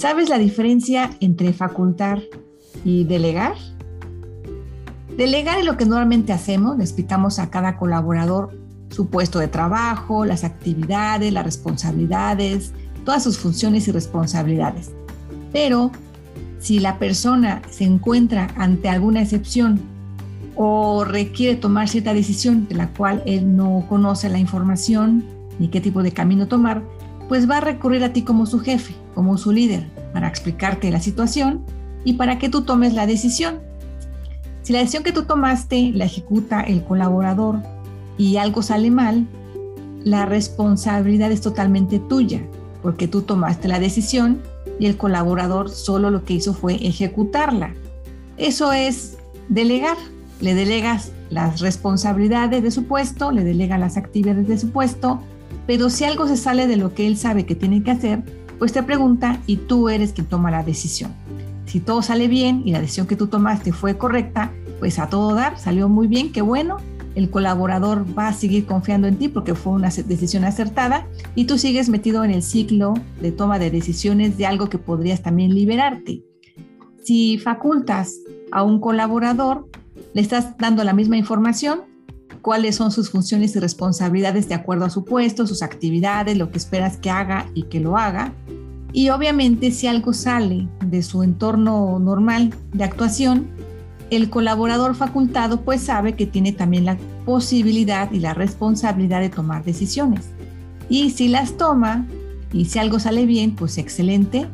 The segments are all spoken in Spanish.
¿Sabes la diferencia entre facultar y delegar? Delegar es lo que normalmente hacemos, le explicamos a cada colaborador su puesto de trabajo, las actividades, las responsabilidades, todas sus funciones y responsabilidades. Pero si la persona se encuentra ante alguna excepción o requiere tomar cierta decisión de la cual él no conoce la información ni qué tipo de camino tomar, pues va a recurrir a ti como su jefe, como su líder, para explicarte la situación y para que tú tomes la decisión. Si la decisión que tú tomaste la ejecuta el colaborador y algo sale mal, la responsabilidad es totalmente tuya, porque tú tomaste la decisión y el colaborador solo lo que hizo fue ejecutarla. Eso es delegar. Le delegas las responsabilidades de su puesto, le delegas las actividades de su puesto pero si algo se sale de lo que él sabe que tiene que hacer, pues te pregunta y tú eres quien toma la decisión. Si todo sale bien y la decisión que tú tomaste fue correcta, pues a todo dar, salió muy bien, qué bueno, el colaborador va a seguir confiando en ti porque fue una decisión acertada y tú sigues metido en el ciclo de toma de decisiones de algo que podrías también liberarte. Si facultas a un colaborador, le estás dando la misma información, cuáles son sus funciones y responsabilidades de acuerdo a su puesto, sus actividades, lo que esperas que haga y que lo haga. Y obviamente si algo sale de su entorno normal de actuación, el colaborador facultado pues sabe que tiene también la posibilidad y la responsabilidad de tomar decisiones. Y si las toma y si algo sale bien, pues excelente.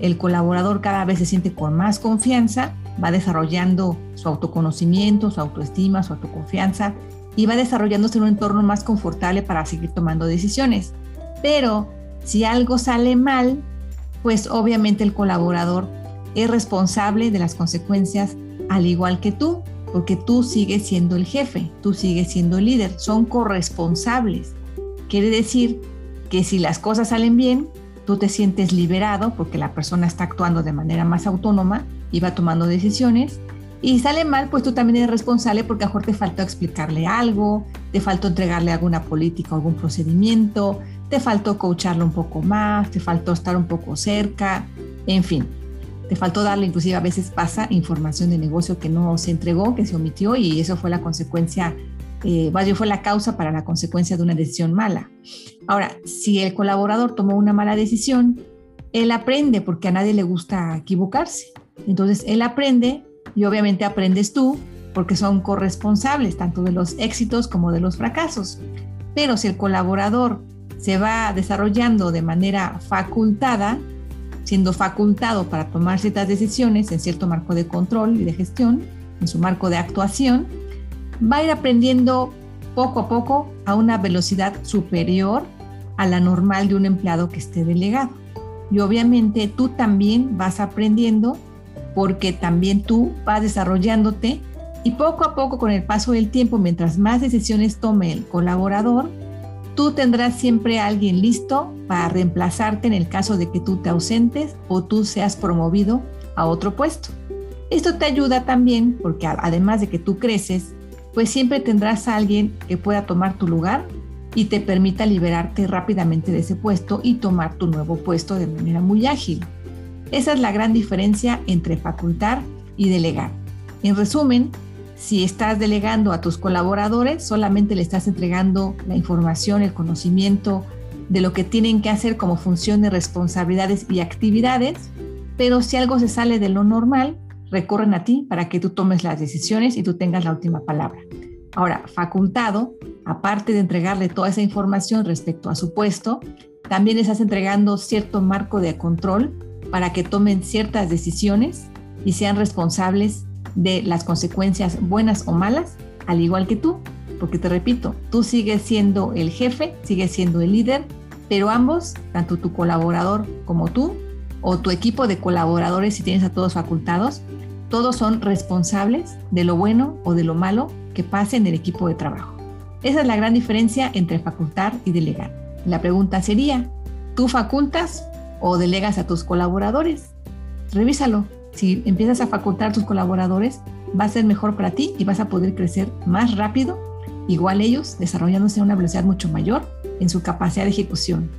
El colaborador cada vez se siente con más confianza, va desarrollando su autoconocimiento, su autoestima, su autoconfianza y va desarrollándose en un entorno más confortable para seguir tomando decisiones. Pero si algo sale mal, pues obviamente el colaborador es responsable de las consecuencias al igual que tú, porque tú sigues siendo el jefe, tú sigues siendo el líder, son corresponsables. Quiere decir que si las cosas salen bien, tú te sientes liberado porque la persona está actuando de manera más autónoma y va tomando decisiones y sale mal, pues tú también eres responsable porque a mejor te faltó explicarle algo, te faltó entregarle alguna política, algún procedimiento, te faltó coacharlo un poco más, te faltó estar un poco cerca, en fin, te faltó darle, inclusive a veces pasa información de negocio que no se entregó, que se omitió y eso fue la consecuencia, eh, fue la causa para la consecuencia de una decisión mala. Ahora, si el colaborador tomó una mala decisión, él aprende porque a nadie le gusta equivocarse. Entonces, él aprende y obviamente aprendes tú porque son corresponsables tanto de los éxitos como de los fracasos. Pero si el colaborador se va desarrollando de manera facultada, siendo facultado para tomar ciertas decisiones en cierto marco de control y de gestión, en su marco de actuación, va a ir aprendiendo poco a poco a una velocidad superior a la normal de un empleado que esté delegado. Y obviamente tú también vas aprendiendo porque también tú vas desarrollándote y poco a poco con el paso del tiempo, mientras más decisiones tome el colaborador, tú tendrás siempre a alguien listo para reemplazarte en el caso de que tú te ausentes o tú seas promovido a otro puesto. Esto te ayuda también porque además de que tú creces, pues siempre tendrás a alguien que pueda tomar tu lugar y te permita liberarte rápidamente de ese puesto y tomar tu nuevo puesto de manera muy ágil. Esa es la gran diferencia entre facultar y delegar. En resumen, si estás delegando a tus colaboradores, solamente le estás entregando la información, el conocimiento de lo que tienen que hacer como función de responsabilidades y actividades, pero si algo se sale de lo normal, recorren a ti para que tú tomes las decisiones y tú tengas la última palabra. Ahora, facultado, aparte de entregarle toda esa información respecto a su puesto, también estás entregando cierto marco de control para que tomen ciertas decisiones y sean responsables de las consecuencias buenas o malas, al igual que tú, porque te repito, tú sigues siendo el jefe, sigues siendo el líder, pero ambos, tanto tu colaborador como tú, o tu equipo de colaboradores, si tienes a todos facultados, todos son responsables de lo bueno o de lo malo que pase en el equipo de trabajo. Esa es la gran diferencia entre facultar y delegar. La pregunta sería, ¿tú facultas o delegas a tus colaboradores? Revísalo. Si empiezas a facultar a tus colaboradores, va a ser mejor para ti y vas a poder crecer más rápido, igual ellos desarrollándose a una velocidad mucho mayor en su capacidad de ejecución.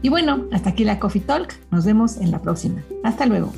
Y bueno, hasta aquí la Coffee Talk. Nos vemos en la próxima. Hasta luego.